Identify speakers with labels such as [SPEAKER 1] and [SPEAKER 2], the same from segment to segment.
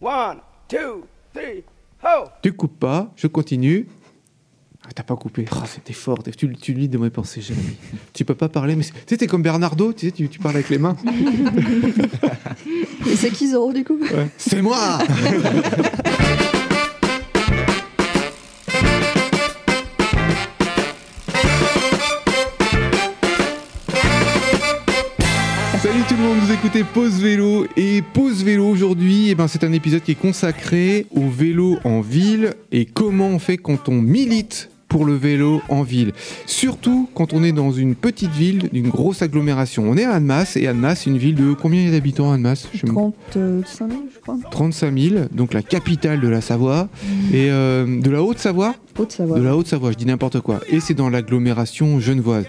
[SPEAKER 1] One, two, three, ho!
[SPEAKER 2] Tu coupes pas, je continue. Ah, t'as pas coupé. C'était fort. Tu, tu lis de mes pensées, Jérémy. tu peux pas parler, mais c'est- tu sais, t'es comme Bernardo, tu sais, tu, tu parles avec les mains.
[SPEAKER 3] Et c'est qui Zoro du coup?
[SPEAKER 2] C'est moi monde, vous écoutez Pause Vélo et Pause Vélo aujourd'hui, eh ben, c'est un épisode qui est consacré au vélo en ville et comment on fait quand on milite pour le vélo en ville. Surtout quand on est dans une petite ville d'une grosse agglomération. On est à Annemasse et Annemasse, c'est une ville de combien il y a d'habitants Annemasse? Je me-
[SPEAKER 3] 35 000, je crois.
[SPEAKER 2] 35 000, donc la capitale de la Savoie, et euh, de la Haute-Savoie?
[SPEAKER 3] Haute-Savoie.
[SPEAKER 2] De la Haute-Savoie, je dis n'importe quoi. Et c'est dans l'agglomération genevoise.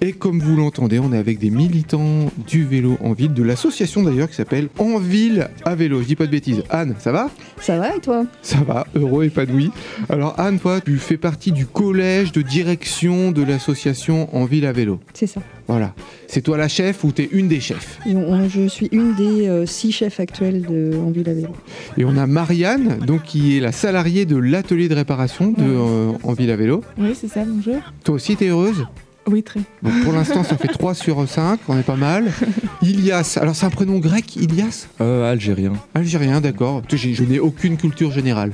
[SPEAKER 2] Et comme vous l'entendez, on est avec des militants du vélo en ville, de l'association d'ailleurs qui s'appelle En Ville à vélo. Je dis pas de bêtises. Anne, ça va?
[SPEAKER 3] Ça va et toi?
[SPEAKER 2] Ça va, heureux, épanoui. Alors Anne, toi, tu fais partie du collège de direction de l'association En Ville à vélo.
[SPEAKER 3] C'est ça.
[SPEAKER 2] Voilà. C'est toi la chef ou t'es une des chefs?
[SPEAKER 3] Et on- je suis une des euh, six chefs actuels de En Ville à Vélo.
[SPEAKER 2] Et on a Marianne, donc qui est la salariée de l'atelier de réparation de euh, En Ville à vélo.
[SPEAKER 4] Oui, c'est ça, bonjour.
[SPEAKER 2] Toi aussi, t'es heureuse?
[SPEAKER 4] Oui, très.
[SPEAKER 2] Donc pour l'instant, ça fait 3 sur 5, on est pas mal. Ilias, alors c'est un prénom grec, Ilias?
[SPEAKER 5] Euh, algérien.
[SPEAKER 2] Algérien, d'accord. Je, je n'ai aucune culture générale.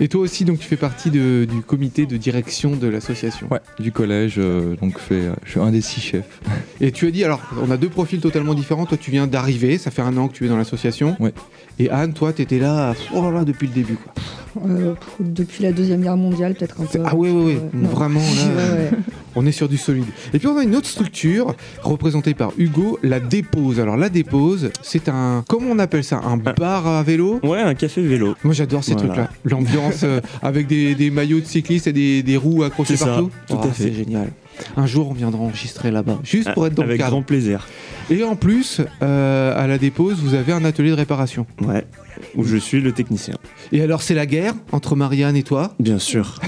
[SPEAKER 2] Et toi aussi, donc tu fais partie de- du comité de direction de l'association.
[SPEAKER 5] Ouais, du collège, euh, donc fait, euh, je suis un des six chefs.
[SPEAKER 2] Et tu as dit, alors on a deux profils totalement différents. Toi, tu viens d'arriver, ça fait un an que tu es dans l'association.
[SPEAKER 5] Ouais.
[SPEAKER 2] Et Anne, toi, tu étais là, oh là là, depuis le début. Quoi.
[SPEAKER 3] Euh, depuis la Deuxième Guerre mondiale, peut-être un peu.
[SPEAKER 2] Ah ouais, ouais, ouais.
[SPEAKER 3] Euh, non.
[SPEAKER 2] Vraiment, là, on est sur du solide. Et puis on a une autre structure représentée par Hugo, la dépose. Alors la dépose, c'est un, comment on appelle ça? Un bar à vélo?
[SPEAKER 6] Ouais, un café vélo.
[SPEAKER 2] Moi j'adore ces
[SPEAKER 6] Voilà.
[SPEAKER 2] trucs-là. L'ambiance euh, avec des, des maillots de cyclistes et des, des roues accrochées
[SPEAKER 6] ça,
[SPEAKER 2] partout.
[SPEAKER 6] tout à
[SPEAKER 2] Oh,
[SPEAKER 6] fait.
[SPEAKER 2] C'est génial. Un jour on viendra enregistrer là-bas, juste pour être dans
[SPEAKER 6] Avec
[SPEAKER 2] le cadre.
[SPEAKER 6] grand plaisir.
[SPEAKER 2] Et en plus, euh, à la dépose, vous avez un atelier de réparation.
[SPEAKER 6] Ouais, où je suis le technicien.
[SPEAKER 2] Et alors c'est la guerre entre Marianne et toi?
[SPEAKER 6] Bien sûr.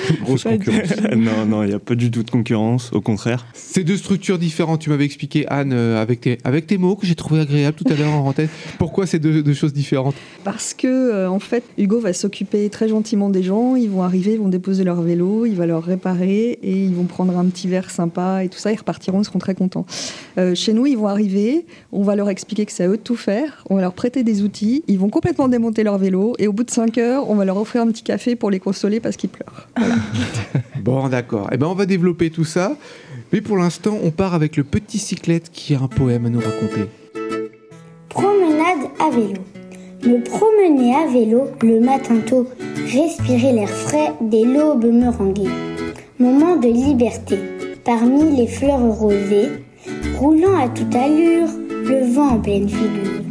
[SPEAKER 5] Grosse concurrence.
[SPEAKER 6] non, non, il n'y a pas du tout de concurrence, au contraire.
[SPEAKER 2] C'est deux structures différentes. Tu m'avais expliqué, Anne, euh, avec tes, avec tes mots que j'ai trouvé agréable tout à l'heure en antenne. Pourquoi ces deux, deux choses différentes?
[SPEAKER 3] Parce que, euh, en fait, Hugo va s'occuper très gentiment des gens. Ils vont arriver, ils vont déposer leur vélo, il va leur réparer et ils vont prendre un petit verre sympa et tout ça. Ils repartiront, ils seront très contents. Euh, chez nous, ils vont arriver, on va leur expliquer que c'est à eux de tout faire, on va leur prêter des outils, ils vont complètement démonter leur vélo et au bout de 5 heures, on va leur offrir un petit café pour les consoler parce qu'ils pleurent.
[SPEAKER 2] Bon, d'accord. Eh ben, on va développer tout ça. Mais pour l'instant, on part avec le petit cyclette qui a un poème à nous raconter.
[SPEAKER 7] Promenade à vélo. Me promener à vélo le matin tôt, respirer l'air frais des l'aube meringuée. Moment de liberté, parmi les fleurs rosées, roulant à toute allure, le vent en pleine figure.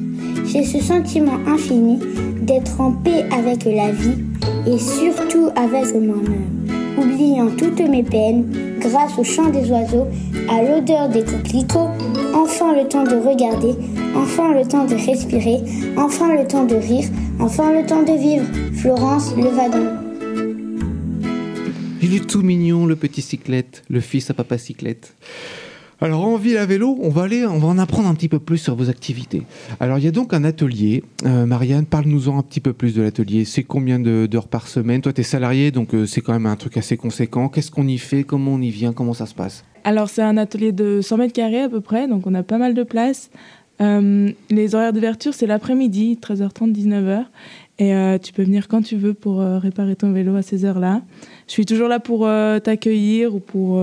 [SPEAKER 7] J'ai ce sentiment infini d'être en paix avec la vie et surtout avec moi-même, oubliant toutes mes peines grâce au chant des oiseaux, à l'odeur des coquelicots, enfin le temps de regarder, enfin le temps de respirer, enfin le temps de rire, enfin le temps de vivre. Florence Levadon.
[SPEAKER 2] Il est tout mignon, le petit cyclette, le fils à papa cyclette. Alors en ville à vélo, on va aller, on va en apprendre un petit peu plus sur vos activités. Alors il y a donc un atelier. Euh, Marianne, parle-nous-en un petit peu plus de l'atelier. C'est combien d'heures par semaine? Toi, tu es salarié, donc euh, c'est quand même un truc assez conséquent. Qu'est-ce qu'on y fait? Comment on y vient? Comment ça se passe?
[SPEAKER 4] Alors, c'est un atelier de 100 mètres carrés à peu près, donc on a pas mal de place. Euh, les horaires d'ouverture, c'est l'après-midi, 13h30, 19h. Et tu peux venir quand tu veux pour réparer ton vélo à ces heures-là. Je suis toujours là pour t'accueillir ou pour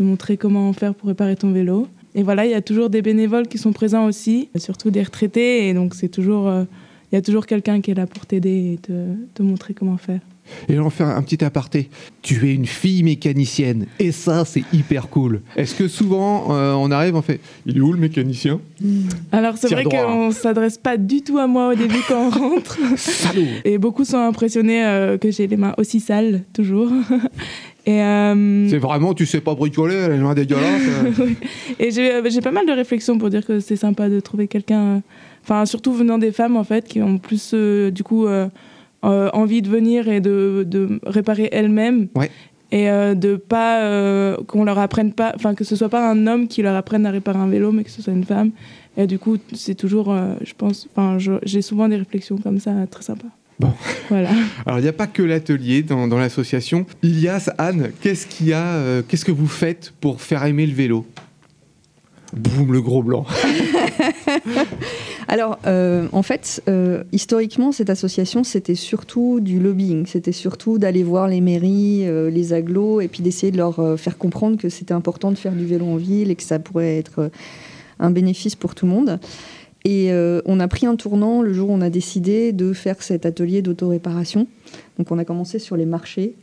[SPEAKER 4] te montrer comment faire pour réparer ton vélo. Et voilà, il y a toujours des bénévoles qui sont présents aussi, surtout des retraités. Et donc, c'est toujours, euh, il y a toujours quelqu'un qui est là pour t'aider et te, te montrer comment faire.
[SPEAKER 2] Et on faire un petit aparté. Tu es une fille mécanicienne. Et ça, c'est hyper cool. Est-ce que souvent, euh, on arrive, on fait Il est où le mécanicien?
[SPEAKER 4] Alors c'est vrai
[SPEAKER 2] droit, hein.
[SPEAKER 4] qu'on s'adresse pas du tout à moi au début quand on rentre. Et beaucoup sont impressionnés euh, que j'ai les mains aussi sales, toujours. Et, euh,
[SPEAKER 2] C'est vraiment, tu sais pas bricoler, les mains dégueulasses. euh.
[SPEAKER 4] et j'ai euh, j'ai pas mal de réflexions pour dire que c'est sympa de trouver quelqu'un, euh, enfin surtout venant des femmes en fait, qui ont plus euh, du coup envie de venir et de, de réparer elles-mêmes.
[SPEAKER 2] Ouais.
[SPEAKER 4] et de pas qu'on leur apprenne pas, enfin que ce soit pas un homme qui leur apprenne à réparer un vélo, mais que ce soit une femme. Et du coup, c'est toujours, je pense, enfin, j'ai souvent des réflexions comme ça, très sympas.
[SPEAKER 2] Bon.
[SPEAKER 4] Voilà.
[SPEAKER 2] Alors, il n'y a pas que l'atelier dans, dans l'association. Ilias, Anne, qu'est-ce qu'il y a euh, Qu'est-ce que vous faites pour faire aimer le vélo? Boum, le gros blanc.
[SPEAKER 3] Alors, euh, en fait, euh, historiquement, cette association, c'était surtout du lobbying. C'était surtout d'aller voir les mairies, euh, les agglos, et puis d'essayer de leur faire comprendre que c'était important de faire du vélo en ville et que ça pourrait être un bénéfice pour tout le monde. Et euh, on a pris un tournant le jour où on a décidé de faire cet atelier d'autoréparation. Donc, on a commencé sur les marchés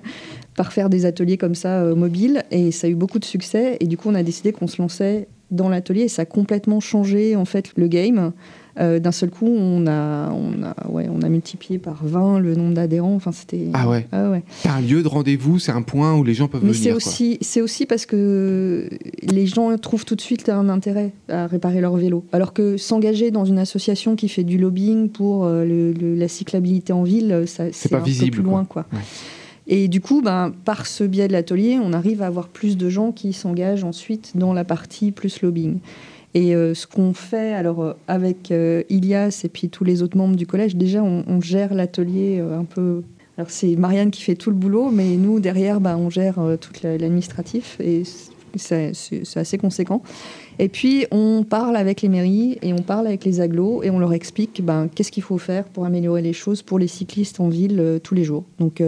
[SPEAKER 3] par faire des ateliers comme ça euh, mobiles, et ça a eu beaucoup de succès. Et du coup, on a décidé qu'on se lançait dans l'atelier et ça a complètement changé en fait le game. Euh, D'un seul coup, on a, on, a, ouais, on a multiplié par 20 le nombre d'adhérents. Enfin, c'était.
[SPEAKER 2] Ah ouais.
[SPEAKER 3] Ah ouais.
[SPEAKER 2] C'est un lieu de rendez-vous, c'est un point où les gens peuvent
[SPEAKER 3] Mais
[SPEAKER 2] venir.
[SPEAKER 3] c'est
[SPEAKER 2] quoi.
[SPEAKER 3] aussi, c'est aussi parce que les gens trouvent tout de suite un intérêt à réparer leur vélo. Alors que s'engager dans une association qui fait du lobbying pour euh, le- le- la cyclabilité en ville, ça, c'est
[SPEAKER 2] pas
[SPEAKER 3] un
[SPEAKER 2] visible,
[SPEAKER 3] peu plus
[SPEAKER 2] quoi.
[SPEAKER 3] loin. Quoi.
[SPEAKER 2] Ouais.
[SPEAKER 3] Et du coup, ben, par ce biais de l'atelier, on arrive à avoir plus de gens qui s'engagent ensuite dans la partie plus lobbying. Et euh, ce qu'on fait alors euh, avec euh, Ilias et puis tous les autres membres du collège, déjà on, gère l'atelier un peu. Alors c'est Marianne qui fait tout le boulot, mais nous derrière, bah, on gère tout la- l'administratif et c'est assez conséquent. Et puis on parle avec les mairies et on parle avec les agglos et on leur explique ben, qu'est-ce qu'il faut faire pour améliorer les choses pour les cyclistes en ville tous les jours. Donc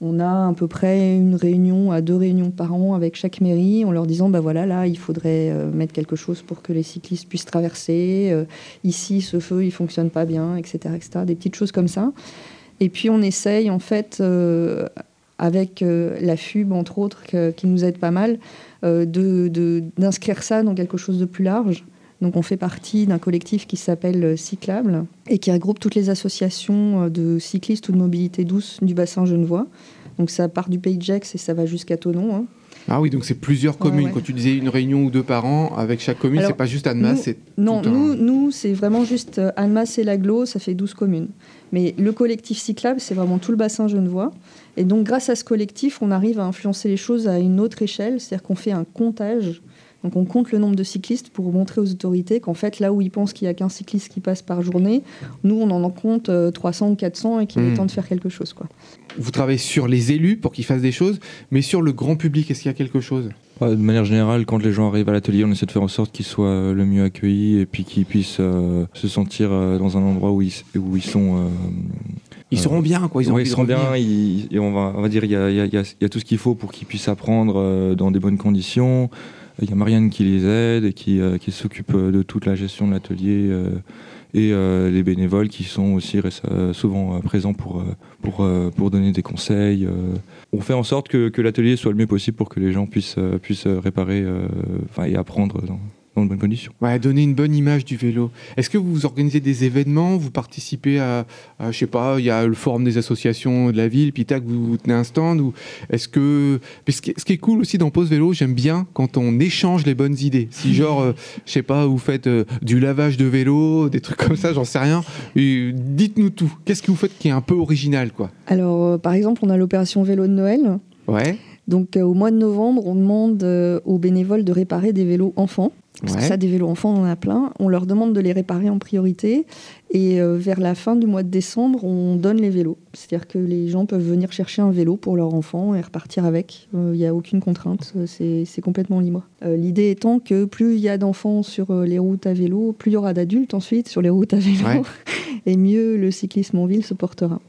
[SPEAKER 3] on a à peu près une réunion à deux réunions par an avec chaque mairie en leur disant bah voilà là il faudrait euh, mettre quelque chose pour que les cyclistes puissent traverser. Euh, ici ce feu il fonctionne pas bien etc etc des petites choses comme ça. Et puis on essaye en fait euh, avec la FUB entre autres qui nous aide pas mal euh, de- d'inscrire ça dans quelque chose de plus large donc on fait partie d'un collectif qui s'appelle euh, Cyclable et qui regroupe toutes les associations euh, de cyclistes ou de mobilité douce du bassin genevois. Donc ça part du Pays de Gex et ça va jusqu'à Tonon. hein.
[SPEAKER 2] Ah oui, donc c'est plusieurs communes.
[SPEAKER 3] ouais.
[SPEAKER 2] Quand tu disais une réunion ou deux par an avec chaque commune, c'est pas juste Annemasse, c'est
[SPEAKER 3] Non,
[SPEAKER 2] tout un-
[SPEAKER 3] nous, nous c'est vraiment juste euh, Annemasse et l'Aglo, ça fait 12 communes. Mais le collectif cyclable, c'est vraiment tout le bassin genevois. Et donc grâce à ce collectif, on arrive à influencer les choses à une autre échelle, c'est-à-dire qu'on fait un comptage. Donc on compte le nombre de cyclistes pour montrer aux autorités qu'en fait, là où ils pensent qu'il n'y a qu'un cycliste qui passe par journée, nous, on en en compte euh, 300 ou 400 et qu'il
[SPEAKER 2] Hmm.
[SPEAKER 3] est temps de faire quelque chose. Quoi.
[SPEAKER 2] Vous travaillez sur les élus pour qu'ils fassent des choses, mais sur le grand public, est-ce qu'il y a quelque chose?
[SPEAKER 5] Ouais, de manière générale, quand les gens arrivent à l'atelier, on essaie de faire en sorte qu'ils soient euh, le mieux accueillis et puis qu'ils puissent euh, se sentir euh, dans un endroit où ils, où ils sont. euh,
[SPEAKER 2] Ils
[SPEAKER 5] Euh,
[SPEAKER 2] seront bien, quoi. Ils ont
[SPEAKER 5] ouais,
[SPEAKER 2] envie
[SPEAKER 5] ils
[SPEAKER 2] de
[SPEAKER 5] seront bien, ils- et on va, on va dire il y a, il y a- il y a- il y a tout ce qu'il faut pour qu'ils puissent apprendre euh, dans des bonnes conditions. Il y a Marianne qui les aide et qui, euh, s'occupe euh, de toute la gestion de l'atelier euh, et les bénévoles qui sont aussi souvent présents pour, donner des conseils. On fait en sorte que, l'atelier soit le mieux possible pour que les gens puissent, réparer et apprendre dans de bonnes conditions.
[SPEAKER 2] Ouais, donner une bonne image du vélo. Est-ce que vous organisez des événements Vous participez à, à, je sais pas, il y a le forum des associations de la ville, puis tac, vous, vous tenez un stand ou est-ce que parce que ce qui est cool aussi dans Pause Vélo, j'aime bien quand on échange les bonnes idées. Si genre, euh, je sais pas, vous faites euh, du lavage de vélo, des trucs comme ça, j'en sais rien. Dites-nous tout. Qu'est-ce que vous faites qui est un peu original, quoi?
[SPEAKER 3] Alors, euh, par exemple, on a l'opération vélo de Noël.
[SPEAKER 2] Ouais.
[SPEAKER 3] Donc, euh, au mois de novembre, on demande euh, aux bénévoles de réparer des vélos enfants. Parce que ça, des vélos enfants, on en a plein. On leur demande de les réparer en priorité. Et euh, vers la fin du mois de décembre, on donne les vélos. C'est-à-dire que les gens peuvent venir chercher un vélo pour leur enfant et repartir avec. Il n'y a aucune contrainte. euh, C'est complètement libre. Euh, L'idée étant que plus il y a d'enfants sur euh, les routes à vélo, plus il y aura d'adultes ensuite sur les routes à vélo.
[SPEAKER 2] Ouais.
[SPEAKER 3] Et mieux le cyclisme en ville se portera.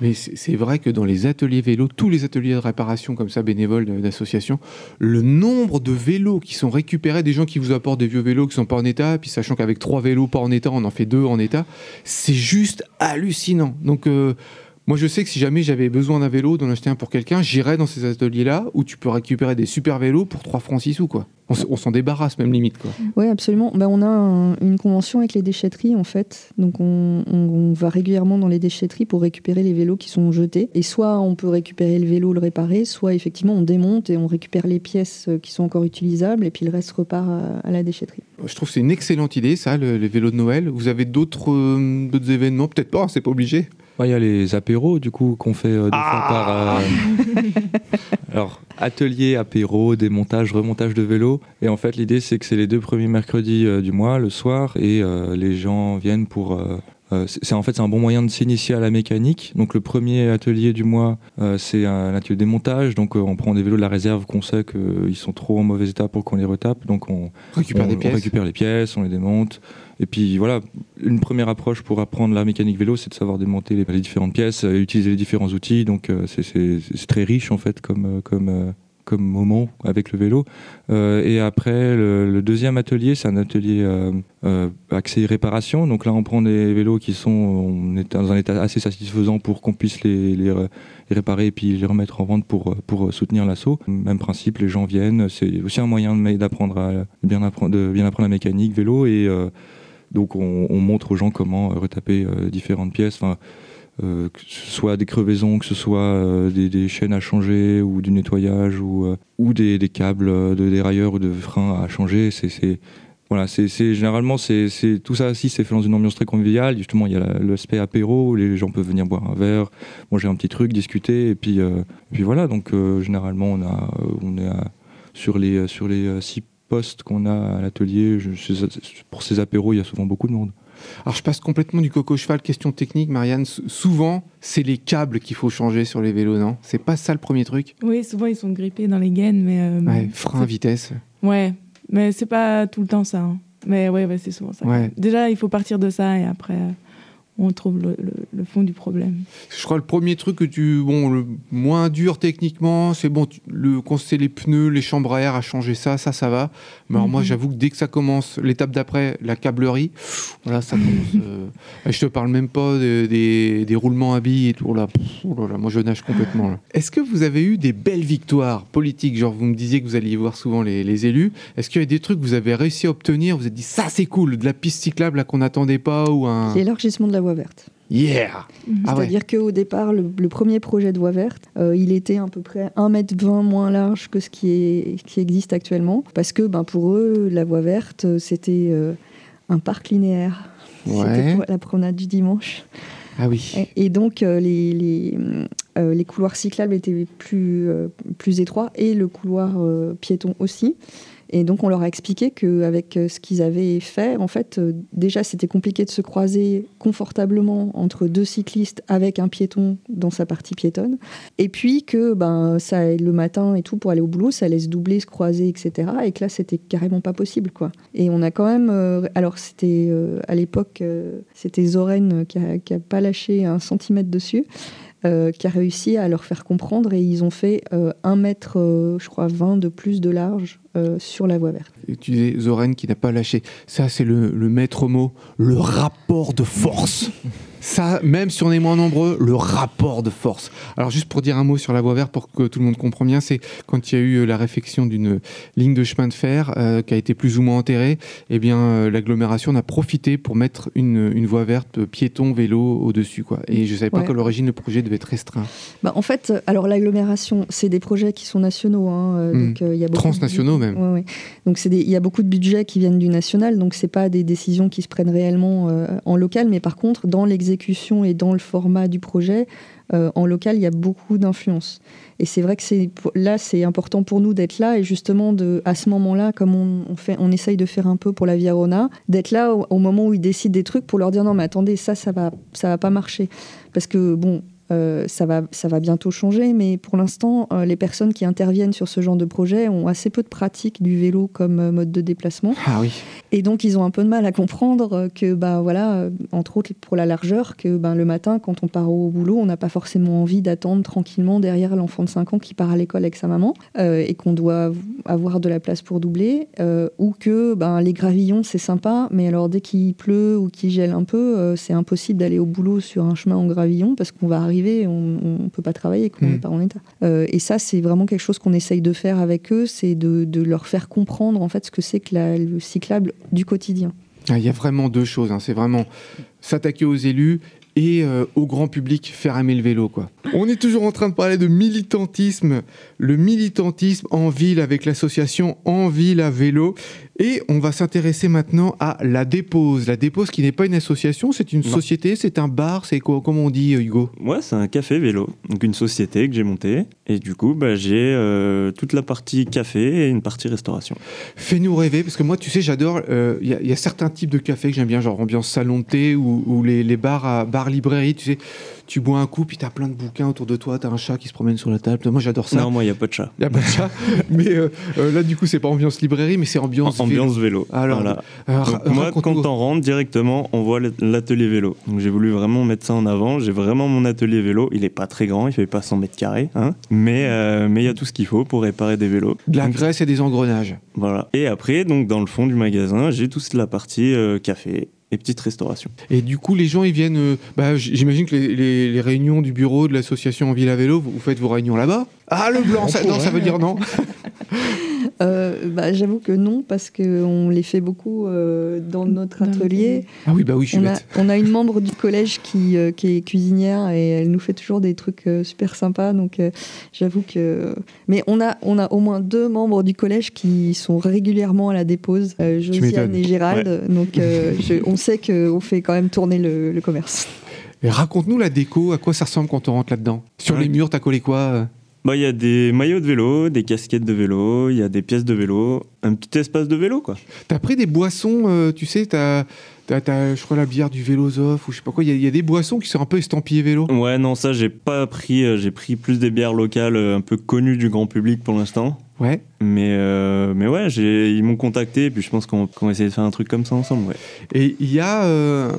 [SPEAKER 2] Mais c'est vrai que dans les ateliers vélos, tous les ateliers de réparation comme ça, bénévoles d'associations, le nombre de vélos qui sont récupérés, des gens qui vous apportent des vieux vélos qui sont pas en état, puis sachant qu'avec trois vélos pas en état, on en fait deux en état, c'est juste hallucinant. Donc euh, moi je sais que si jamais j'avais besoin d'un vélo, d'en acheter un pour quelqu'un, j'irais dans ces ateliers-là où tu peux récupérer des super vélos pour 3 francs 6 sous quoi. On, s'en débarrasse même limite quoi.
[SPEAKER 3] Oui, absolument. Ben, on a un- une convention avec les déchetteries, en fait. Donc, on, on- on va régulièrement dans les déchetteries pour récupérer les vélos qui sont jetés. Et soit on peut récupérer le vélo, le réparer, soit effectivement on démonte et on récupère les pièces euh, qui sont encore utilisables, et puis le reste repart à, à la déchetterie.
[SPEAKER 2] Je trouve que c'est une excellente idée ça, le- les vélos de Noël. Vous avez d'autres euh, d'autres événements? Peut-être pas, c'est pas obligé.
[SPEAKER 5] Il y a les apéros, du coup, qu'on fait euh, deux fois par. euh, alors, atelier, apéro, démontage, remontage de vélo. Et en fait, l'idée, c'est que c'est les deux premiers mercredis euh, du mois, le soir, et euh, les gens viennent pour. euh, c'est en fait c'est un bon moyen de s'initier à la mécanique. Donc le premier atelier du mois, c'est un atelier de démontage. Donc on prend des vélos de la réserve qu'on sait qu'ils sont trop en mauvais état pour qu'on les retape. Donc on,
[SPEAKER 2] Récupère
[SPEAKER 5] on,
[SPEAKER 2] des
[SPEAKER 5] on
[SPEAKER 2] pièces.
[SPEAKER 5] récupère les pièces, on les démonte. Et puis voilà, une première approche pour apprendre la mécanique vélo, c'est de savoir démonter les, les différentes pièces, euh, utiliser les différents outils. Donc euh, c'est- très riche en fait comme, comme, euh, comme moment avec le vélo. Euh, et après, le, deuxième atelier, c'est un atelier euh, euh, axé réparation. Donc là, on prend des vélos qui sont on est dans un état assez satisfaisant pour qu'on puisse les, les, re- les réparer et puis les remettre en vente pour, pour soutenir l'assaut. Même principe, les gens viennent. C'est aussi un moyen d'apprendre à bien apprendre, bien apprendre la mécanique vélo et euh, donc on, on montre aux gens comment retaper différentes pièces. Que ce soit des crevaisons, que ce soit euh, des, chaînes à changer ou du nettoyage ou, euh, ou des, câbles euh, de dérailleur ou de frein à changer. C'est, voilà, généralement c'est, tout ça aussi c'est fait dans une ambiance très conviviale. Justement, il y a la- l'aspect apéro les gens peuvent venir boire un verre, manger un petit truc, discuter et puis, euh, puis voilà. Donc euh, généralement on a, euh, on est sur les sur les euh, six postes qu'on a à l'atelier. Pour ces apéros, il y a souvent beaucoup de monde.
[SPEAKER 2] Alors je passe complètement du coco cheval, question technique, Marianne. Souvent, c'est les câbles qu'il faut changer sur les vélos, non? C'est pas ça le premier truc?
[SPEAKER 4] Oui, souvent ils sont grippés dans les gaines, mais. euh,
[SPEAKER 2] Ouais, frein, vitesse.
[SPEAKER 4] Ouais, mais c'est pas tout le temps ça. hein. Mais ouais, ouais, c'est souvent ça.
[SPEAKER 2] Ouais.
[SPEAKER 4] Déjà, il faut partir de ça et après, euh, on trouve le, le- le fond du problème.
[SPEAKER 2] Je crois le premier truc que tu. Bon, le moins dur techniquement, c'est bon, tu- le, quand c'est les pneus, les chambres à air, à changer ça, ça, ça va. Mais alors moi,
[SPEAKER 4] Mhm.
[SPEAKER 2] j'avoue que dès que ça commence, l'étape d'après, la câblerie, voilà, ça commence. euh, et je te parle même pas de- des, des roulements à billes et tout. Là, Pff, oh là là, moi, je nage complètement. là. Est-ce que vous avez eu des belles victoires politiques? Genre, vous me disiez que vous alliez voir souvent les, les élus. Est-ce qu'il y a des trucs que vous avez réussi à obtenir? Vous êtes dit, ça, c'est cool, de la piste cyclable là, qu'on n'attendait pas ou un.
[SPEAKER 3] L'élargissement de la voie verte.
[SPEAKER 2] Yeah Ah ouais.
[SPEAKER 3] C'est-à-dire qu'au départ, le, le premier projet de voie verte, euh, il était à peu près 1m20 moins large que ce qui, est, qui existe actuellement. Parce que ben, pour eux, la voie verte, euh, c'était euh, un parc linéaire.
[SPEAKER 2] Ouais.
[SPEAKER 3] C'était pour la promenade du dimanche.
[SPEAKER 2] Ah oui.
[SPEAKER 3] Et, et donc, euh, les, les, les couloirs cyclables étaient plus, plus étroits et le couloir piéton aussi. Et donc, on leur a expliqué qu'avec euh, ce qu'ils avaient fait, en fait, euh, déjà, c'était compliqué de se croiser confortablement entre deux cyclistes avec un piéton dans sa partie piétonne. Et puis que ben, ça, le matin et tout, pour aller au boulot, ça laisse doubler, se croiser, etc. Et que là, c'était carrément pas possible. quoi. Et on a quand même. euh, alors, c'était à l'époque, c'était Zoren qui a, qui a pas lâché un centimètre dessus. Euh, qui a réussi à leur faire comprendre et ils ont fait euh, un mètre, euh, je crois, 20 de plus de large euh, sur la voie verte.
[SPEAKER 2] Et Tu disais Zoren qui n'a pas lâché. Ça, c'est le, le maître mot, le rapport de force. Ça, même si on est moins nombreux, le rapport de force. Alors, juste pour dire un mot sur la voie verte, pour que tout le monde comprenne bien, c'est quand il y a eu euh, la réfection d'une ligne de chemin de fer euh, qui a été plus ou moins enterrée, eh bien, euh, l'agglomération a profité pour mettre une, une voie verte euh, piéton, vélo au-dessus. Quoi. Et je ne savais pas
[SPEAKER 3] Ouais.
[SPEAKER 2] qu'à l'origine, le projet devait être restreint.
[SPEAKER 3] Bah, en fait, euh, alors l'agglomération, c'est des projets qui sont nationaux. hein, euh,
[SPEAKER 2] Hmm.
[SPEAKER 3] donc, euh, il y a
[SPEAKER 2] Transnationaux
[SPEAKER 3] de...
[SPEAKER 2] même.
[SPEAKER 3] Ouais, ouais. Donc c'est des- il y a beaucoup de budgets qui viennent du national, donc c'est pas des décisions qui se prennent réellement euh, en local, mais par contre, dans l'exécution et dans le format du projet, euh, en local, il y a beaucoup d'influence. Et c'est vrai que c'est là, c'est important pour nous d'être là et justement à ce moment-là, comme on, fait, on essaye de faire un peu pour la Virona, d'être là au, au moment où ils décident des trucs pour leur dire non, mais attendez, ça, ça va, ça va pas marcher, parce que bon. Euh, ça, va, ça va bientôt changer, mais pour l'instant, euh, les personnes qui interviennent sur ce genre de projet ont assez peu de pratique du vélo comme euh, mode de déplacement.
[SPEAKER 2] Ah oui.
[SPEAKER 3] Et donc, ils ont un peu de mal à comprendre que, bah, voilà, entre autres pour la largeur, que ben, le matin, quand on part au boulot, on n'a pas forcément envie d'attendre tranquillement derrière l'enfant de 5 ans qui part à l'école avec sa maman et qu'on doit avoir de la place pour doubler. ou que ben, les gravillons, c'est sympa, mais alors dès qu'il pleut ou qu'il gèle un peu, c'est impossible d'aller au boulot sur un chemin en gravillon parce qu'on va arriver, on ne peut pas travailler, qu'on
[SPEAKER 2] Mm.
[SPEAKER 3] n'est pas en état. Euh, et ça, c'est vraiment quelque chose qu'on essaye de faire avec eux, c'est de, de leur faire comprendre en fait ce que c'est que la- le cyclable du quotidien.
[SPEAKER 2] Ah, Il y a vraiment deux choses. hein. C'est vraiment s'attaquer aux élus et euh, au grand public faire aimer le vélo. Quoi. On est toujours en train de parler de militantisme, le militantisme en ville avec l'association En Ville à vélo. Et on va s'intéresser maintenant à la Dépose. La Dépose qui n'est pas une association, c'est une
[SPEAKER 6] Non.
[SPEAKER 2] société, c'est un bar, c'est quoi, comment on dit, Hugo?
[SPEAKER 6] Ouais, c'est un café vélo, donc une société que j'ai montée. Et du coup, bah, j'ai euh, toute la partie café et une partie restauration.
[SPEAKER 2] Fais-nous rêver, parce que moi, tu sais, j'adore. euh, Il y, a- il y a certains types de cafés que j'aime bien, genre ambiance salon de thé ou, ou les, les bars à bar librairie. Tu sais, tu bois un coup, puis t'as plein de bouquins autour de toi, t'as un chat qui se promène sur la table. Moi, j'adore ça.
[SPEAKER 6] Non, moi, il n'y a pas de chat.
[SPEAKER 2] Il y a pas de chat. mais euh, euh, là, du coup, c'est pas ambiance librairie, mais c'est ambiance.
[SPEAKER 6] Ambiance vélo.
[SPEAKER 2] Alors,
[SPEAKER 6] Voilà.
[SPEAKER 2] Euh,
[SPEAKER 6] Donc, moi, quand on rentre directement, on voit l'atelier vélo. Donc j'ai voulu vraiment mettre ça en avant. J'ai vraiment mon atelier vélo. Il est pas très grand, il fait pas 100 mètres carrés, hein. mais mais il y a tout ce qu'il faut pour réparer des vélos.
[SPEAKER 2] De la
[SPEAKER 6] Donc,
[SPEAKER 2] graisse et des engrenages.
[SPEAKER 6] voilà. Et après, donc dans le fond du magasin, j'ai toute la partie café et petite restauration.
[SPEAKER 2] Et du coup, les gens, ils viennent. euh, bah, J'imagine que les, les- réunions du bureau de l'association en ville à vélo, vous faites vos réunions là-bas Ah, le blanc, ça, non, ça veut dire non.
[SPEAKER 3] Euh, bah, J'avoue que non, parce qu'on les fait beaucoup euh, dans notre atelier.
[SPEAKER 2] Ah oui, bah oui, je suis
[SPEAKER 3] On a,
[SPEAKER 2] bête.
[SPEAKER 3] on a une membre du collège qui, euh, qui est cuisinière et elle nous fait toujours des trucs euh, super sympas. Donc euh, j'avoue que. Mais on a, on a au moins deux membres du collège qui sont régulièrement à la dépose, euh, Josiane et Gérald. Donc euh, je- on sait qu'on fait quand même tourner le, le commerce.
[SPEAKER 2] Et raconte-nous la déco, à quoi ça ressemble quand on rentre là-dedans? Sur
[SPEAKER 6] Ouais.
[SPEAKER 2] les murs, t'as collé quoi euh?
[SPEAKER 6] Bah, il y a des maillots de vélo, des casquettes de vélo, il y a des pièces de vélo, un petit espace de vélo quoi.
[SPEAKER 2] T'as pris des boissons, euh, tu sais, t'as, t'as, t'as, je crois, la bière du Vélosophe ou je sais pas quoi. Il y a- il y, a des boissons qui sont un peu estampillées vélo.
[SPEAKER 6] Ouais, non, ça j'ai pas pris. euh, J'ai pris plus des bières locales euh, un peu connues du grand public pour l'instant.
[SPEAKER 2] Ouais.
[SPEAKER 6] Mais, euh, mais ouais, ils m'ont contacté et puis je pense qu'on qu'on va essayer de faire un truc comme ça ensemble. Ouais.
[SPEAKER 2] Et il y a, euh,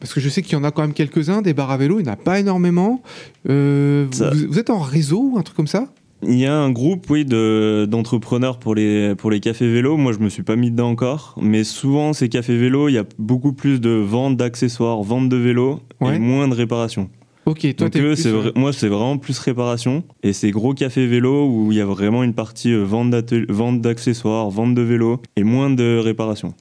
[SPEAKER 2] parce que je sais qu'il y en a quand même quelques-uns, des bars à vélo, il n'y en a pas énormément. Euh, vous, vous êtes en réseau ou un truc comme ça?
[SPEAKER 6] Il y a un groupe oui, de- d'entrepreneurs pour les, pour les cafés vélo. Moi, je me suis pas mis dedans encore. Mais souvent, ces cafés vélo, il y a beaucoup plus de vente d'accessoires, vente de vélos
[SPEAKER 2] Ouais.
[SPEAKER 6] et moins de réparation.
[SPEAKER 2] Ok, toi
[SPEAKER 6] Donc eux,
[SPEAKER 2] plus, euh,
[SPEAKER 6] vra- moi, c'est vraiment plus réparation. Et c'est gros café vélo où il y a vraiment une partie euh, vente d'accessoires, vente de vélos et moins de réparation.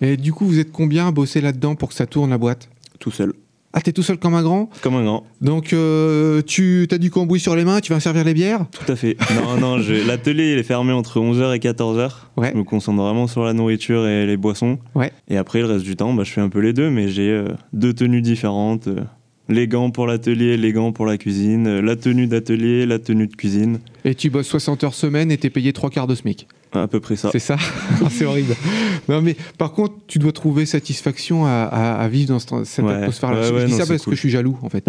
[SPEAKER 2] Et du coup, vous êtes combien à bosser là-dedans pour que ça tourne la boîte?
[SPEAKER 6] Tout seul.
[SPEAKER 2] Ah, t'es tout seul comme un grand?
[SPEAKER 6] Comme un grand.
[SPEAKER 2] Donc, euh, tu as du cambouis sur les mains, tu vas servir les bières?
[SPEAKER 6] Tout à fait. Non, non, l'atelier il est fermé entre 11h et 14h.
[SPEAKER 2] Ouais.
[SPEAKER 6] Je me concentre vraiment sur la nourriture et les boissons.
[SPEAKER 2] Ouais.
[SPEAKER 6] Et après, le reste du temps, bah, je fais un peu les deux, mais j'ai euh, deux tenues différentes. euh, les gants pour l'atelier, les gants pour la cuisine, la tenue d'atelier, la tenue de cuisine.
[SPEAKER 2] Et tu bosses 60 heures semaine et t'es payé trois quarts de SMIC.
[SPEAKER 6] À peu près ça.
[SPEAKER 2] C'est ça? Ah, C'est horrible. Non, mais par contre, tu dois trouver satisfaction à, à- à vivre dans cette, cette
[SPEAKER 6] Ouais.
[SPEAKER 2] atmosphère-là.
[SPEAKER 6] Ouais,
[SPEAKER 2] je
[SPEAKER 6] ouais,
[SPEAKER 2] dis
[SPEAKER 6] non,
[SPEAKER 2] ça parce
[SPEAKER 6] cool.
[SPEAKER 2] que je suis jaloux, en fait.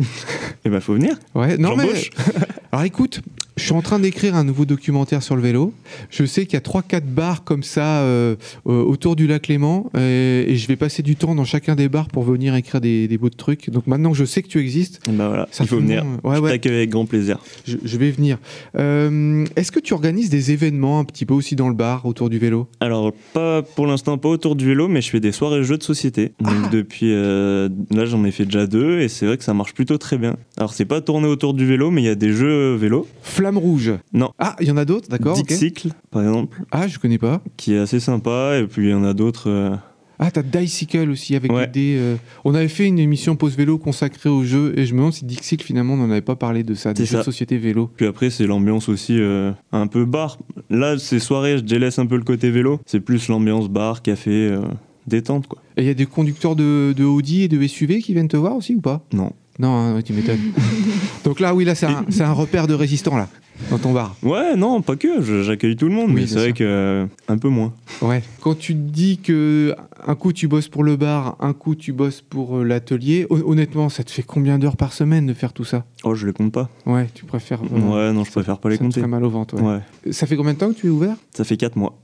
[SPEAKER 6] Et bah, faut venir.
[SPEAKER 2] Ouais, non, mais. Alors écoute, je suis en train d'écrire un nouveau documentaire sur le vélo. Je sais qu'il y a 3-4 bars comme ça euh, euh, autour du lac Léman et je vais passer du temps dans chacun des bars pour venir écrire des, de trucs. Donc maintenant que je sais que tu existes,
[SPEAKER 6] bah voilà,
[SPEAKER 2] Ça
[SPEAKER 6] il faut venir.
[SPEAKER 2] ouais,
[SPEAKER 6] je
[SPEAKER 2] ouais.
[SPEAKER 6] t'accueille avec grand plaisir.
[SPEAKER 2] je, je vais venir. Euh, Est-ce que tu organises des événements un petit peu aussi dans le bar autour du vélo?
[SPEAKER 6] Alors, pas pour l'instant, pas autour du vélo, mais je fais des soirées jeux de société.
[SPEAKER 2] Ah.
[SPEAKER 6] Donc, depuis. là, j'en ai fait déjà deux et c'est vrai que ça marche plutôt très bien. Alors, c'est pas tourné autour du vélo, mais il y a des jeux vélo.
[SPEAKER 2] Flamme rouge
[SPEAKER 6] Non.
[SPEAKER 2] Ah, il y en a d'autres, d'accord ok.
[SPEAKER 6] Dicycle, par exemple,
[SPEAKER 2] Ah, je connais pas.
[SPEAKER 6] qui est assez sympa. Et puis, il y en a d'autres. euh,
[SPEAKER 2] Ah, t'as Dicycle aussi avec
[SPEAKER 6] Ouais.
[SPEAKER 2] des euh, On avait fait une émission pause vélo consacrée au jeu et je me demande si Dicycle finalement on n'en avait pas parlé de ça, des jeux de société vélo.
[SPEAKER 6] Puis après, c'est l'ambiance aussi euh, un peu bar. Là, ces soirées, je délaisse un peu le côté vélo. C'est plus l'ambiance bar, café, euh, détente, quoi.
[SPEAKER 2] Et il y a des conducteurs de, de Audi et de SUV qui viennent te voir aussi ou pas?
[SPEAKER 6] Non.
[SPEAKER 2] Non, hein, tu m'étonnes. Donc là, oui, là, c'est un, c'est un repère de résistants, là, dans ton bar.
[SPEAKER 6] Ouais, non, pas que. je- J'accueille tout le monde,
[SPEAKER 2] Oui,
[SPEAKER 6] mais c'est vrai
[SPEAKER 2] sûr.
[SPEAKER 6] que euh, un peu moins.
[SPEAKER 2] Ouais. Quand tu te dis que un coup tu bosses pour le bar, un coup tu bosses pour euh, l'atelier, hon- honnêtement, ça te fait combien d'heures par semaine de faire tout ça?
[SPEAKER 6] Oh, je les compte pas.
[SPEAKER 2] Ouais, tu préfères. vraiment-
[SPEAKER 6] Ouais, non, je préfère pas les
[SPEAKER 2] ça te
[SPEAKER 6] compter.
[SPEAKER 2] ferait mal au ventre. ouais.
[SPEAKER 6] Ouais.
[SPEAKER 2] Ça fait combien de temps que tu es ouvert?
[SPEAKER 6] Ça fait 4 mois.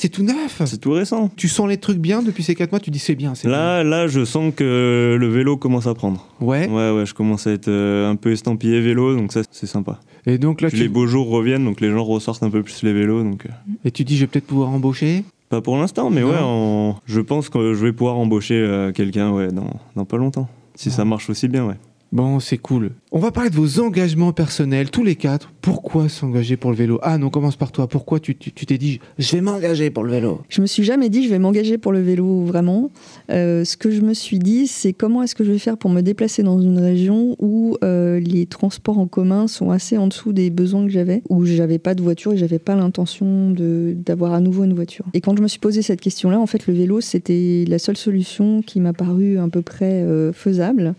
[SPEAKER 2] C'est tout neuf
[SPEAKER 6] C'est tout récent.
[SPEAKER 2] Tu sens les trucs bien depuis ces 4 mois, tu dis c'est bien, c'est
[SPEAKER 6] Là, là, je sens que le vélo commence à prendre.
[SPEAKER 2] bien. Ouais.
[SPEAKER 6] Ouais, ouais, je commence à être euh, un peu estampillé vélo, donc ça, c'est sympa.
[SPEAKER 2] Et donc là, tu...
[SPEAKER 6] les beaux jours reviennent, donc les gens ressortent un peu plus les vélos. Donc, euh,
[SPEAKER 2] et tu dis je vais peut-être pouvoir embaucher.
[SPEAKER 6] pas pour l'instant, mais
[SPEAKER 2] Non.
[SPEAKER 6] ouais, je pense que je vais pouvoir embaucher euh, quelqu'un, ouais, dans, dans pas longtemps. Si
[SPEAKER 2] Ah.
[SPEAKER 6] ça marche aussi bien, ouais.
[SPEAKER 2] Bon, c'est cool. On va parler de vos engagements personnels, tous les quatre. Pourquoi s'engager pour le vélo? Ah non, commence par toi. Pourquoi tu t'es dit, je vais m'engager pour le vélo?
[SPEAKER 3] Je me suis jamais dit je vais m'engager pour le vélo vraiment. Euh, ce que je me suis dit, c'est comment est-ce que je vais faire pour me déplacer dans une région où euh, les transports en commun sont assez en dessous des besoins que j'avais, où j'avais pas de voiture et j'avais pas l'intention d'avoir à nouveau une voiture. Et quand je me suis posé cette question-là, en fait, le vélo c'était la seule solution qui m'a paru à peu près euh, faisable.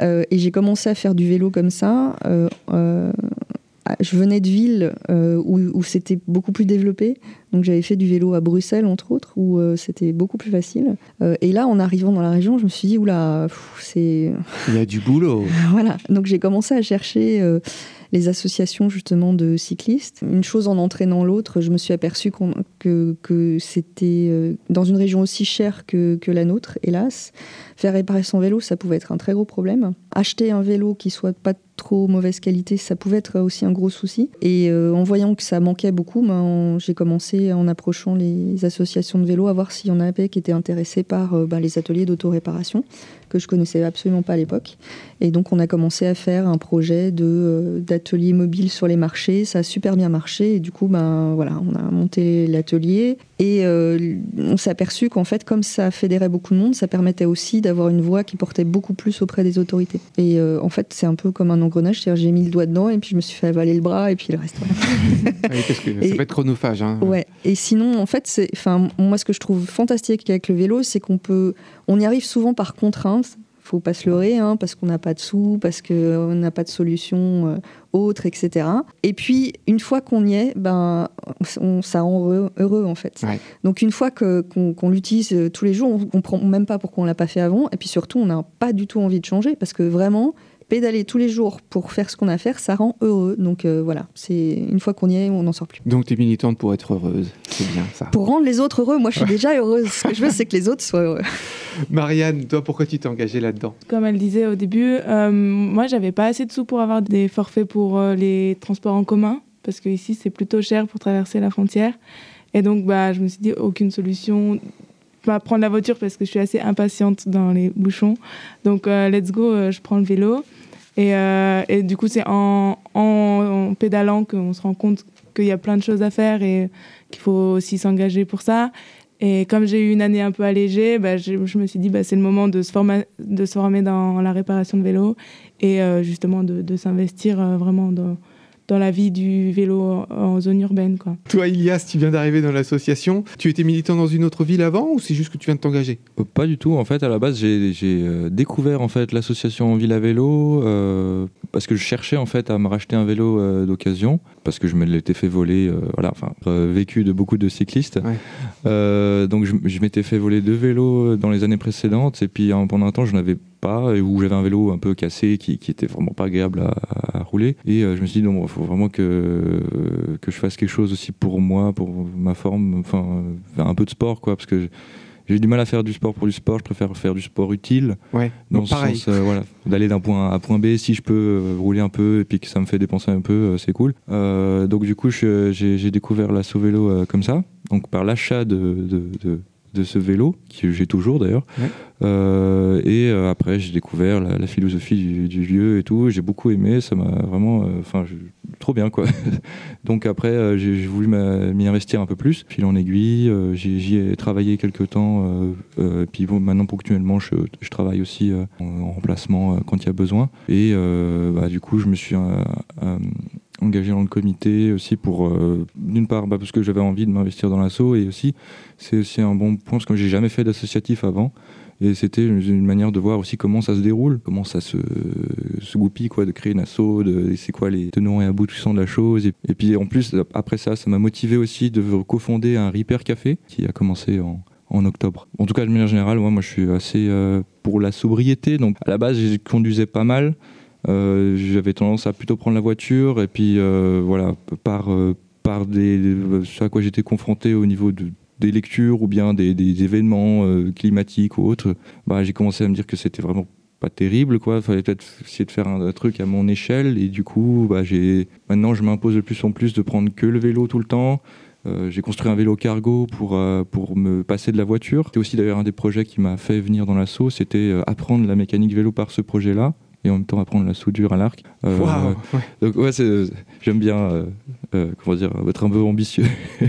[SPEAKER 3] Et j'ai commencé à faire du vélo comme ça. euh, euh, je venais de villes euh, où, où c'était beaucoup plus développé. Donc j'avais fait du vélo à Bruxelles, entre autres, où euh, c'était beaucoup plus facile. Euh, et là, en arrivant dans la région, je me suis dit, oula, c'est...
[SPEAKER 2] Il y a du boulot.
[SPEAKER 3] voilà. Donc j'ai commencé à chercher euh, les associations justement de cyclistes. Une chose en entraînant l'autre, je me suis aperçue que, c'était euh, dans une région aussi chère que, la nôtre, hélas. Faire réparer son vélo, ça pouvait être un très gros problème. Acheter un vélo qui soit pas trop mauvaise qualité, ça pouvait être aussi un gros souci. Et euh, en voyant que ça manquait beaucoup, ben, j'ai commencé en approchant les associations de vélo à voir s'il y en avait qui étaient intéressés par euh, ben, les ateliers d'autoréparation que je connaissais absolument pas à l'époque. Et donc on a commencé à faire un projet de euh, d'atelier mobile sur les marchés. Ça a super bien marché et du coup ben voilà, on a monté l'atelier et euh, on s'est aperçu qu'en fait comme ça fédérait beaucoup de monde, ça permettait aussi d'avoir une voix qui portait beaucoup plus auprès des autorités. Et euh, en fait c'est un peu comme un engrenage, c'est-à-dire j'ai mis le doigt dedans et puis je me suis fait avaler le bras et puis le reste. voilà.
[SPEAKER 2] Oui, parce que
[SPEAKER 3] Et-
[SPEAKER 2] ça peut être chronophage. Hein.
[SPEAKER 3] Ouais. Et sinon, en fait, c'est, enfin, moi, ce que je trouve fantastique avec le vélo, c'est qu'on peut, on y arrive souvent par contrainte. Faut pas se leurrer, hein, parce qu'on n'a pas de sous, parce qu'on n'a pas de solution euh, autre, etc. Et puis, une fois qu'on y est, ben, on- ça rend heureux, heureux, en fait.
[SPEAKER 2] Ouais.
[SPEAKER 3] Donc, une fois que, qu'on, l'utilise euh, tous les jours, on comprend même pas pourquoi on l'a pas fait avant. Et puis surtout, on n'a pas du tout envie de changer, parce que vraiment, pédaler tous les jours pour faire ce qu'on a à faire, ça rend heureux. Donc euh, voilà, c'est une fois qu'on y est, on n'en sort plus.
[SPEAKER 2] Donc tu es militante pour être heureuse. C'est bien ça.
[SPEAKER 3] Pour rendre les autres heureux, moi je suis déjà heureuse. Ce que je veux, c'est que les autres soient heureux.
[SPEAKER 2] Marianne, toi, pourquoi tu t'es engagée là-dedans
[SPEAKER 4] Comme elle disait au début, euh, moi j'avais pas assez de sous pour avoir des forfaits pour euh, les transports en commun, parce que ici c'est plutôt cher pour traverser la frontière. Et donc bah, je me suis dit aucune solution. Bah, prendre la voiture parce que je suis assez impatiente dans les bouchons. Donc euh, let's go, euh, je prends le vélo. Et, et du coup c'est en, en, en pédalant qu'on se rend compte qu'il y a plein de choses à faire et qu'il faut aussi s'engager pour ça. Et comme j'ai eu une année un peu allégée, bah, je, me suis dit bah, c'est le moment de se, forma- de se former dans la réparation de vélo et euh, justement de, de s'investir euh, vraiment dans, dans la vie du vélo en, en zone urbaine. Quoi.
[SPEAKER 2] Toi, Ilias, tu viens d'arriver dans l'association. Tu étais militant dans une autre ville avant ou c'est juste que tu viens de t'engager?
[SPEAKER 5] Euh, Pas du tout. En fait, à la base, j'ai j'ai, euh, découvert en fait l'association Ville à vélo euh, parce que je cherchais en fait à me racheter un vélo euh, d'occasion parce que je me l'étais fait voler. euh, voilà, enfin, euh, vécu de beaucoup de cyclistes.
[SPEAKER 2] Ouais.
[SPEAKER 5] Euh, donc, je, je m'étais fait voler deux vélos dans les années précédentes et puis hein, pendant un temps, je n'avais pas et où j'avais un vélo un peu cassé qui, qui était vraiment pas agréable à, à rouler et euh, je me suis dit non, il faut vraiment que que je fasse quelque chose aussi pour moi, pour ma forme, enfin, un peu de sport quoi, parce que je- j'ai du mal à faire du sport pour du sport, je préfère faire du sport utile.
[SPEAKER 2] Ouais,
[SPEAKER 5] Dans
[SPEAKER 2] donc
[SPEAKER 5] ce
[SPEAKER 2] pareil.
[SPEAKER 5] sens, euh, voilà, d'aller d'un point A à point B, si je peux euh, rouler un peu et puis que ça me fait dépenser un peu, euh, c'est cool. Donc du coup, j'ai découvert l'assaut vélo comme ça, donc par l'achat de, de, de- de ce vélo, que j'ai toujours d'ailleurs.
[SPEAKER 2] Ouais.
[SPEAKER 5] Euh, et euh, après, j'ai découvert la, la philosophie du, du lieu et tout. J'ai beaucoup aimé, ça m'a vraiment, euh, enfin, trop bien quoi. donc après, j'ai voulu m'y investir un peu plus. Fil en aiguille, j'y ai travaillé quelques temps. puis bon, maintenant, ponctuellement, je, je travaille aussi en, en remplacement quand il y a besoin. Et bah, du coup, je me suis engagé dans le comité aussi pour, euh, d'une part, bah, parce que j'avais envie de m'investir dans l'assaut et aussi, c'est aussi un bon point parce que j'ai jamais fait d'associatif avant. Et c'était une, manière de voir aussi comment ça se déroule, comment ça se, goupille, quoi, de créer une asso, de, c'est quoi les tenants et aboutissants de la chose. Et, puis en plus, après ça, ça m'a motivé aussi de cofonder un Repair Café qui a commencé en, en octobre. En tout cas, de manière générale, moi, moi je suis assez euh, pour la sobriété. Donc à la base, je conduisais pas mal. Euh, J'avais tendance à plutôt prendre la voiture et puis euh, voilà, par, euh, par des, ce à quoi j'étais confronté au niveau de, des lectures ou bien des, événements climatiques ou autres, bah, j'ai commencé à me dire que c'était vraiment pas terrible quoi. Fallait peut-être essayer de faire un, truc à mon échelle et du coup bah, j'ai maintenant je m'impose de plus en plus de prendre que le vélo tout le temps. J'ai construit un vélo cargo pour, pour me passer de la voiture. C'était aussi d'ailleurs un des projets qui m'a fait venir dans l'assaut, c'était apprendre la mécanique vélo par ce projet-là, et en même temps apprendre la soudure à l'arc. Euh,
[SPEAKER 2] ouais.
[SPEAKER 5] Donc ouais, j'aime bien, euh, euh, comment dire, être un peu ambitieux.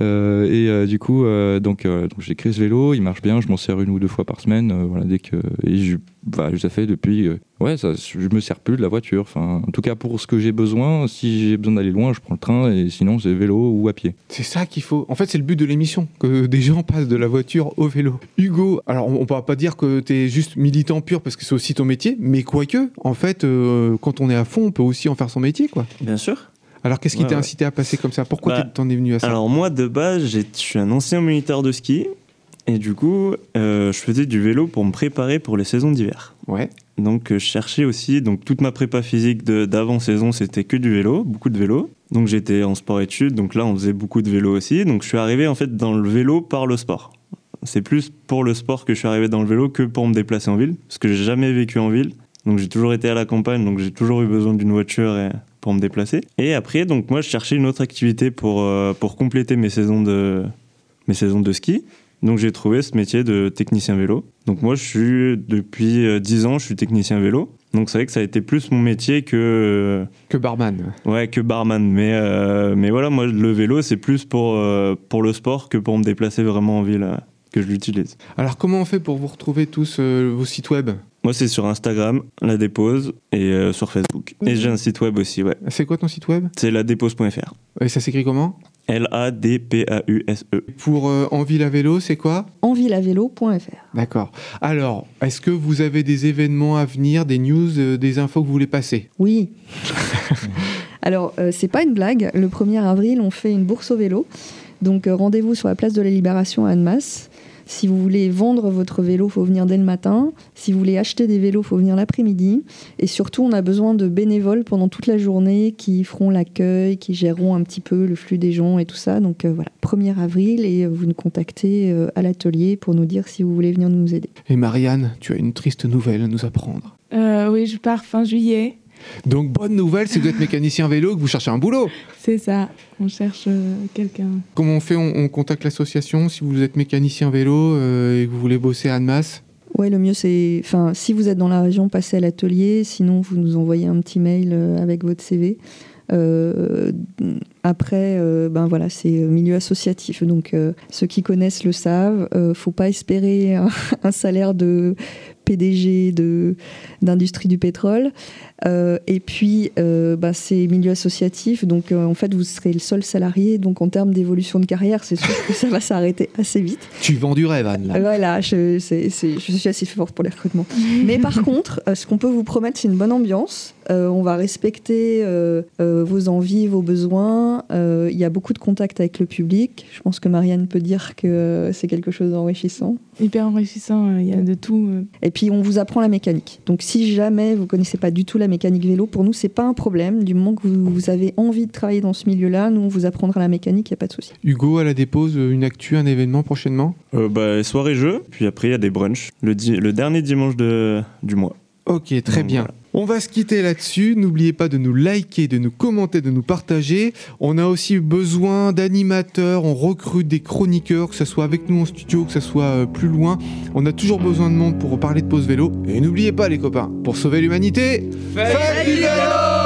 [SPEAKER 5] Euh, et du coup, donc, donc j'ai créé ce vélo, il marche bien, je m'en sers une ou deux fois par semaine, voilà, dès que et je, bah, ça fait depuis, ouais, ça, je me sers plus de la voiture. Enfin, en tout cas pour ce que j'ai besoin, si j'ai besoin d'aller loin, je prends le train et sinon c'est vélo ou à pied.
[SPEAKER 2] C'est ça qu'il faut. En fait, c'est le but de l'émission, que des gens passent de la voiture au vélo. Hugo, alors on ne va pas dire que tu es juste militant pur parce que c'est aussi ton métier, mais quoique, en fait, euh, quand on est à fond, on peut aussi en faire son métier, quoi.
[SPEAKER 6] Bien sûr.
[SPEAKER 2] Alors qu'est-ce qui
[SPEAKER 6] Ouais,
[SPEAKER 2] t'a
[SPEAKER 6] ouais.
[SPEAKER 2] incité à passer comme ça? Pourquoi
[SPEAKER 6] Bah,
[SPEAKER 2] t'en es venu à ça?
[SPEAKER 6] Alors moi de base, je suis un ancien moniteur de ski et du coup, euh, je faisais du vélo pour me préparer pour les saisons d'hiver.
[SPEAKER 2] Ouais.
[SPEAKER 6] Donc euh, je cherchais aussi, donc toute ma prépa physique d'avant saison, c'était que du vélo, beaucoup de vélo. Donc j'étais en sport études, donc là on faisait beaucoup de vélo aussi. Donc je suis arrivé en fait dans le vélo par le sport. C'est plus pour le sport que je suis arrivé dans le vélo que pour me déplacer en ville, parce que j'ai jamais vécu en ville. Donc j'ai toujours été à la campagne, donc j'ai toujours eu besoin d'une voiture pour me déplacer. Et après, donc moi je cherchais une autre activité pour, euh, pour compléter mes saisons de, mes saisons de ski. Donc j'ai trouvé ce métier de technicien vélo. Donc moi je suis depuis euh, 10 ans, je suis technicien vélo. Donc c'est vrai que ça a été plus mon métier que
[SPEAKER 2] Que barman.
[SPEAKER 6] euh, ouais que barman. Mais euh, mais voilà moi le vélo c'est plus pour euh, pour le sport que pour me déplacer vraiment en ville euh, que je l'utilise.
[SPEAKER 2] Alors comment on fait pour vous retrouver tous euh, vos sites web?
[SPEAKER 6] Moi c'est sur Instagram la dépose et euh, sur Facebook. Et j'ai un site web aussi ouais.
[SPEAKER 2] C'est quoi ton site web?
[SPEAKER 6] C'est ladépose.fr.
[SPEAKER 2] Et ça s'écrit comment?
[SPEAKER 6] L A D P A U S E.
[SPEAKER 2] Pour euh, En ville à vélo, c'est quoi?
[SPEAKER 3] Envilavélo.fr.
[SPEAKER 2] D'accord. Alors, est-ce que vous avez des événements à venir, des news, euh, des infos que vous voulez passer?
[SPEAKER 3] Oui. Alors, euh, c'est pas une blague. Le 1er avril, on fait une bourse au vélo. Donc, euh, rendez-vous sur la place de la Libération à Annemasse. Si vous voulez vendre votre vélo, faut venir dès le matin. Si vous voulez acheter des vélos, faut venir l'après-midi. Et surtout, on a besoin de bénévoles pendant toute la journée qui feront l'accueil, qui géreront un petit peu le flux des gens et tout ça. Donc euh, voilà, 1er avril et euh, vous nous contactez euh, à l'atelier pour nous dire si vous voulez venir nous aider.
[SPEAKER 2] Et Marianne, tu as une triste nouvelle à nous apprendre.
[SPEAKER 4] Euh, oui, je pars fin juillet.
[SPEAKER 2] Donc, bonne nouvelle, c'est que vous êtes mécanicien vélo et que vous cherchez un boulot.
[SPEAKER 4] C'est ça. On cherche euh, quelqu'un.
[SPEAKER 2] Comment on fait? On, on contacte l'association si vous êtes mécanicien vélo euh, et que vous voulez bosser à Annemasse?
[SPEAKER 3] Ouais, le mieux c'est, enfin, si vous êtes dans la région, passez à l'atelier. Sinon, vous nous envoyez un petit mail euh, avec votre CV. Euh, après, euh, ben voilà, c'est euh, milieu associatif. Donc, euh, ceux qui connaissent le savent. Euh, faut pas espérer un, un salaire de PDG de d'industrie du pétrole. Euh, et puis, euh, ben, c'est milieu associatif. Donc, euh, en fait, vous serez le seul salarié. Donc, en termes d'évolution de carrière, c'est sûr que ça va s'arrêter assez vite.
[SPEAKER 2] Tu vends du rêve, Anne. là.
[SPEAKER 3] Voilà, je, je suis assez forte pour les recrutements. Mais par contre, euh, ce qu'on peut vous promettre, c'est une bonne ambiance. Euh, on va respecter euh, euh, vos envies, vos besoins. Euh, Il y a beaucoup de contacts avec le public. Je pense que Marianne peut dire que c'est quelque chose d'enrichissant.
[SPEAKER 4] Hyper enrichissant. euh, Il y a de tout. euh.
[SPEAKER 3] Et puis, on vous apprend la mécanique. Donc, si jamais vous connaissez pas du tout la mécanique vélo, pour nous, c'est pas un problème. Du moment que vous, vous avez envie de travailler dans ce milieu-là, nous, on vous apprendra la mécanique, il n'y a pas de souci.
[SPEAKER 2] Hugo, à la dépose, une actu, un événement prochainement?
[SPEAKER 6] Euh, bah, soirée jeu, puis après il y a des brunchs le, di- le dernier dimanche de, du mois.
[SPEAKER 2] Ok, très
[SPEAKER 6] Donc,
[SPEAKER 2] bien.
[SPEAKER 6] voilà.
[SPEAKER 2] On va se quitter là-dessus. N'oubliez pas de nous liker, de nous commenter, de nous partager. On a aussi besoin d'animateurs. On recrute des chroniqueurs, que ce soit avec nous en studio, que ce soit euh, plus loin. On a toujours besoin de monde pour parler de pause vélo. Et n'oubliez pas, les copains, pour sauver l'humanité, faites du vélo